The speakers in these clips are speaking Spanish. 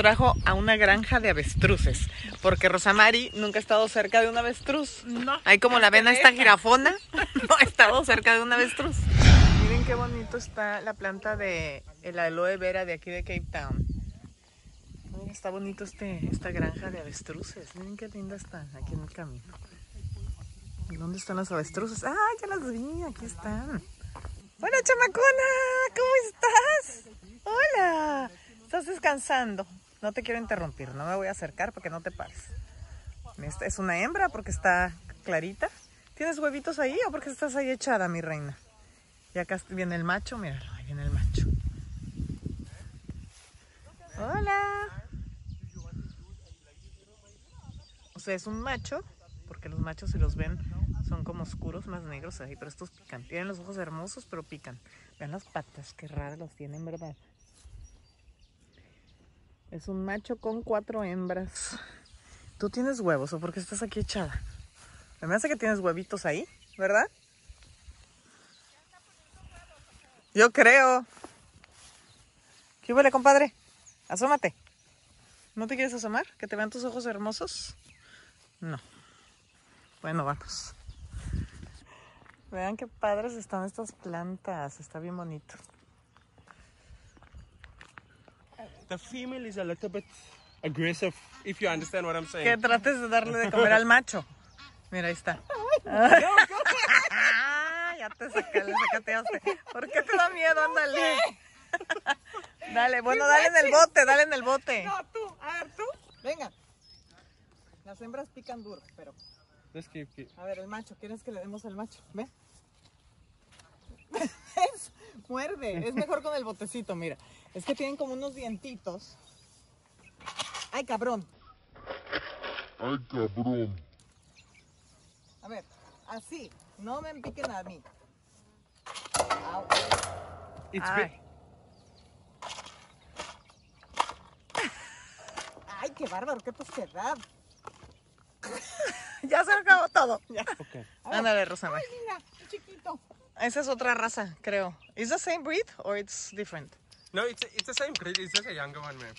trajo a una granja de avestruces, porque Rosamari nunca ha estado cerca de un avestruz. No. Ahí como la ven a esta deja. jirafona, no ha estado cerca de un avestruz. Miren qué bonito está la planta de el aloe vera de aquí de Cape Town. Está bonito este, esta granja de avestruces. Miren qué linda está aquí en el camino. ¿Dónde están las avestruces? Ah, ya las vi, aquí están. Hola, chamacona, ¿cómo estás? Hola, estás descansando. No te quiero interrumpir, no me voy a acercar porque no te pares. Esta es una hembra porque está clarita. ¿Tienes huevitos ahí o porque estás ahí echada, mi reina? Y acá viene el macho, míralo, ahí viene el macho. Hola. O sea, es un macho, porque los machos si los ven son como oscuros, más negros ahí, pero estos pican. Tienen los ojos hermosos, pero pican. Vean las patas, qué raras las tienen, ¿verdad? Es un macho con cuatro hembras. ¿Tú tienes huevos o por qué estás aquí echada? Me hace que tienes huevitos ahí, ¿verdad? Yo creo. ¿Qué huele, compadre? Asómate. ¿No te quieres asomar? ¿Que te vean tus ojos hermosos? No. Bueno, vamos. Vean qué padres están estas plantas. Está bien bonito. The female is a little bit aggressive, if you understand what I'm saying. Que trates de darle de comer al macho. Mira, ahí está. ya te saca, le sacateaste. ¿Por qué te da miedo? Ándale. dale, bueno, dale en el bote, dale en el bote. No, tú, a ver, tú. Venga. Las hembras pican duro, pero. A ver, el macho, ¿quieres que le demos al macho? Ve. Muerde, es mejor con el botecito, mira. Es que tienen como unos dientitos. Ay, cabrón. Ay, cabrón. A ver, así. No me piquen a mí. Au. It's Ay. Ay, qué bárbaro, qué tosquedad. ya se acabó todo. Ya. okay. Ándale, Rosana. Ay, mira, chiquito. Esa es otra raza, creo. ¿Is the same breed or it's different? No, it's it's the same breed. It's just a younger one, man.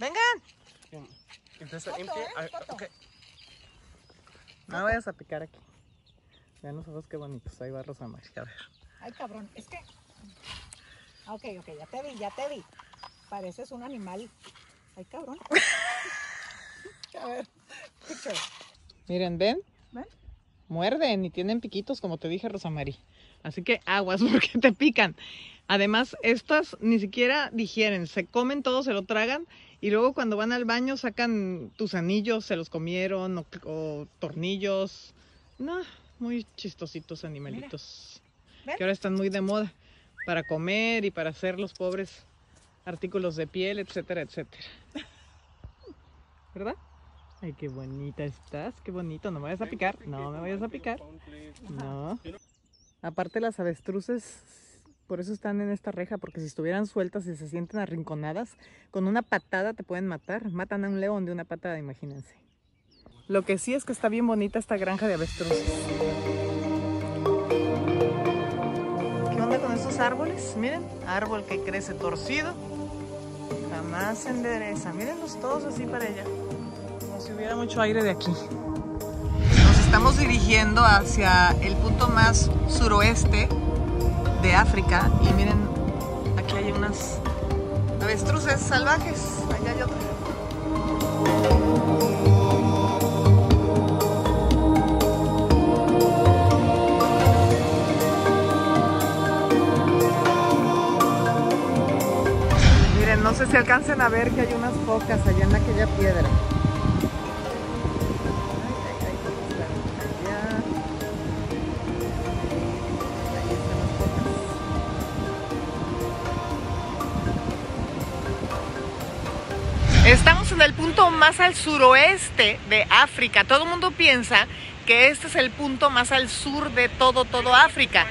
Vengan. If there's an Toto, empty, eh, I, okay. No vayas a picar aquí. Vean los ojos qué bonitos. Ahí va Rosamari. A ver. Ay, cabrón, es que... Ah, Ok, ok, ya te vi, ya te vi. Pareces un animal. Ay, cabrón. A ver, picture. Miren, ¿ven? ¿Ven? Muerden y tienen piquitos, como te dije, Rosamari. Así que aguas porque te pican. Además, estas ni siquiera digieren, se comen todo, se lo tragan y luego cuando van al baño sacan tus anillos, se los comieron o, o tornillos. No, muy chistositos animalitos. Que ahora están muy de moda para comer y para hacer los pobres artículos de piel, etcétera, etcétera. ¿Verdad? Ay, qué bonita estás, qué bonito. No me vayas a picar, no me vayas a picar. No. Aparte las avestruces, por eso están en esta reja, porque si estuvieran sueltas y se sienten arrinconadas, con una patada te pueden matar. Matan a un león de una patada, imagínense. Lo que sí es que está bien bonita esta granja de avestruces. ¿Qué onda con estos árboles? Miren, árbol que crece torcido, jamás se endereza. Mírenlos todos así para allá, como si hubiera mucho aire de aquí. Estamos dirigiendo hacia el punto más suroeste de África y miren, aquí hay unas avestruces salvajes. Allá hay otra. Miren, no sé si alcancen a ver que hay unas focas allá en aquella piedra. Más al suroeste de África. Todo el mundo piensa que este es el punto más al sur de todo, todo África.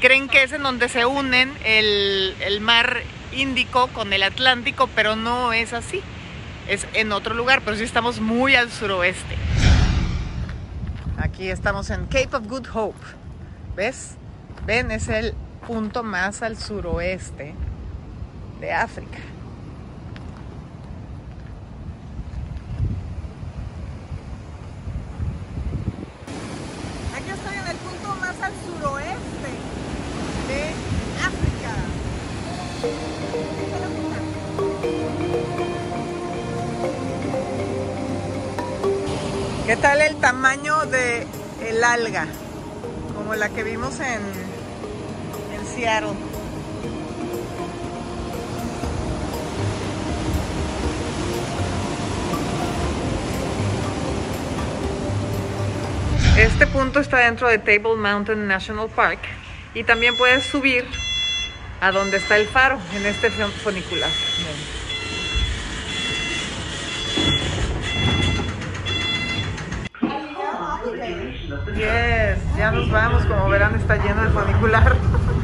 Creen que es en donde se unen el, el mar Índico con el Atlántico, pero no es así. Es en otro lugar, pero sí estamos muy al suroeste. Aquí estamos en Cape of Good Hope. ¿Ves? Ven, es el punto más al suroeste de África. Tal el tamaño de el alga? Como la que vimos en, en Seattle. Este punto está dentro de Table Mountain National Park y también puedes subir a donde está el faro en este fun- funicular. Ven. Yes, ya nos vamos, como verán está lleno de funicular.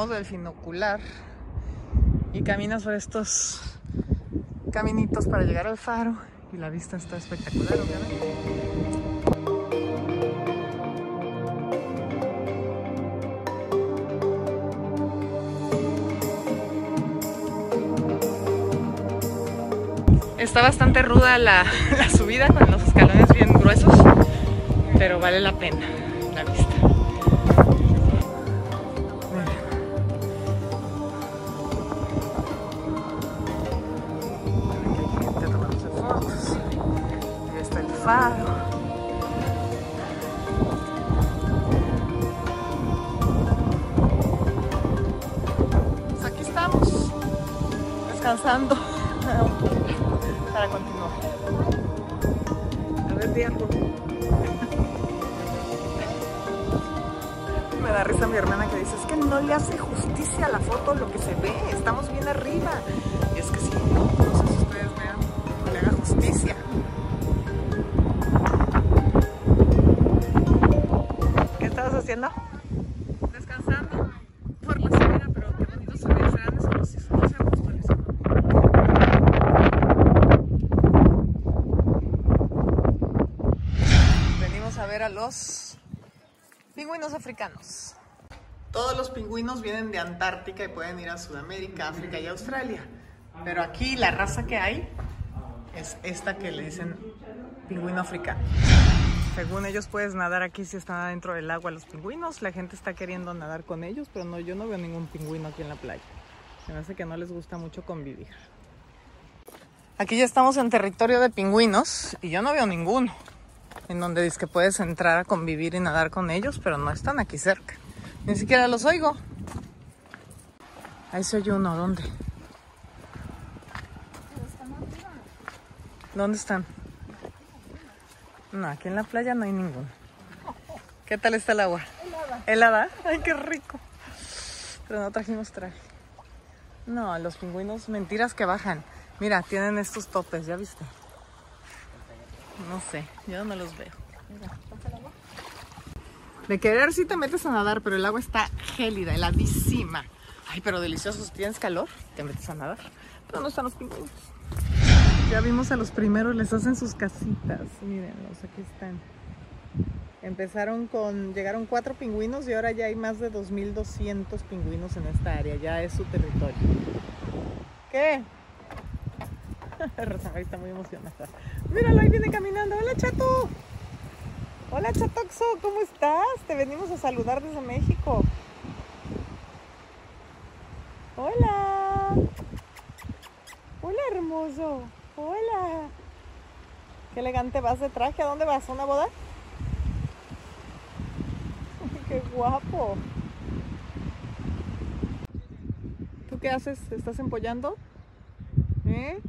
Nos bajamos del finocular y caminas por estos caminitos para llegar al faro y la vista está espectacular, obviamente. Está bastante ruda la subida con los escalones bien gruesos, pero vale la pena Pues aquí estamos, descansando para continuar. A ver, Diego. Me da risa mi hermana que dice, es que no le hace justicia a la foto lo que se ve, estamos bien arriba. Y es que sí, no sé si ustedes vean, no le haga justicia. Los pingüinos africanos. Todos los pingüinos vienen de Antártica y pueden ir a Sudamérica, África y Australia. Pero aquí la raza que hay es esta que le dicen pingüino africano. Según ellos puedes nadar aquí si están adentro del agua los pingüinos. La gente está queriendo nadar con ellos, pero no, yo no veo ningún pingüino aquí en la playa. Se me hace que no les gusta mucho convivir. Aquí ya estamos en territorio de pingüinos y yo no veo ninguno. En donde dice que puedes entrar a convivir y nadar con ellos, pero no están aquí cerca. Ni siquiera los oigo. Ahí se oye uno, ¿dónde? ¿Dónde están? No, aquí en la playa no hay ninguno. ¿Qué tal está el agua? Helada. ¿Helada? Ay, qué rico. Pero no trajimos traje. No, los pingüinos, mentiras que bajan. Mira, tienen estos topes, ¿ya viste? No sé, yo no los veo. De querer sí te metes a nadar, pero el agua está gélida, heladísima. Ay, pero delicioso, si tienes calor, te metes a nadar. Pero no están los pingüinos. Ya vimos a los primeros, les hacen sus casitas. Mírenlos, aquí están. Empezaron con, llegaron cuatro pingüinos y ahora ya hay más de 2.200 pingüinos en esta área, ya es su territorio. ¿Qué? Rosa está muy emocionada. Míralo, ahí viene caminando. Hola, chato. Hola, chatoxo, ¿cómo estás? Te venimos a saludar desde México. Hola. Hola, hermoso. Hola. Qué elegante vas de traje. ¿A dónde vas? ¿A una boda? Qué guapo. ¿Tú qué haces? ¿Estás empollando? ¿Eh?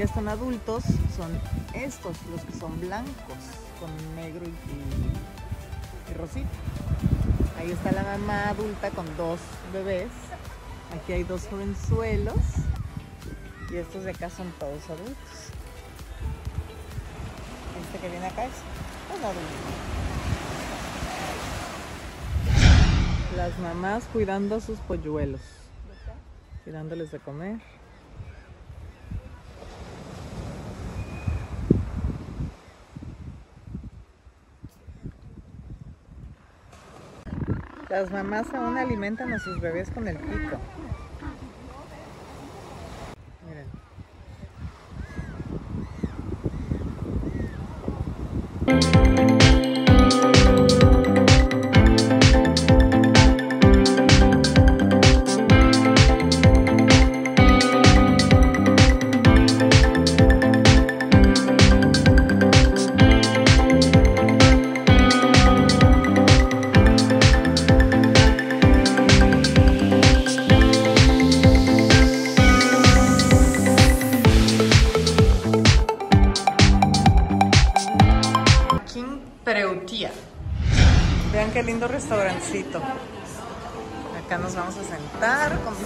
mayoría son adultos, son estos, los que son blancos, con negro y, y, rosita. Ahí está la mamá adulta con dos bebés. Aquí hay dos jovenzuelos. Y estos de acá son todos adultos. Este que viene acá es un adulto. Las mamás cuidando a sus polluelos. Cuidándoles de comer. Las mamás aún alimentan a sus bebés con el pico.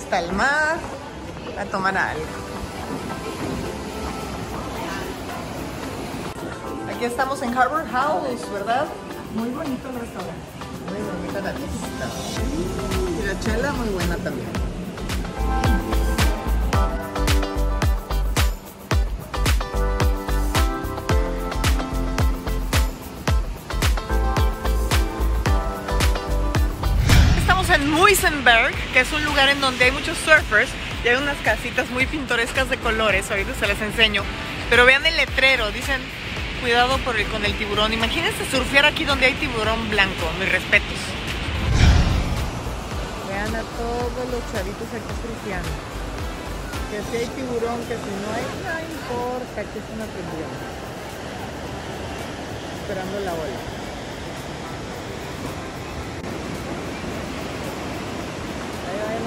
hasta el mar a tomar algo. Aquí estamos en Harbor House, ¿verdad? Muy bonito el restaurante. Muy bonita la vista. Y la chela muy buena también. Estamos en Muizenberg porque es un lugar en donde hay muchos surfers y hay unas casitas muy pintorescas de colores, ahorita se las enseño. Pero vean el letrero, dicen cuidado por el, con el tiburón. Imagínense surfear aquí donde hay tiburón blanco, mis respetos. Vean a todos los chavitos aquí surfeando. Que si hay tiburón, que si no hay, no importa, que es una tiburón. Esperando la ola.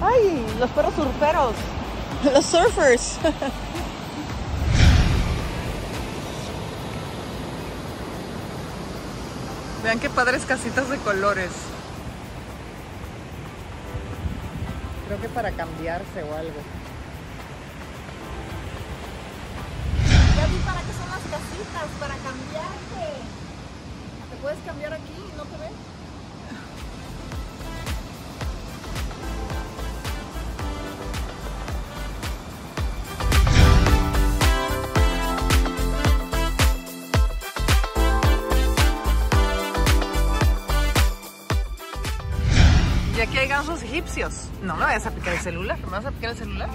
Ay, los perros surferos. Los surfers. Vean qué padres casitas de colores. Creo que para cambiarse o algo. Ya vi para qué son las casitas, para cambiarte. Te puedes cambiar aquí y no te ven. Egipcios. No me vayas a picar el celular. ¿Me vas a picar el celular?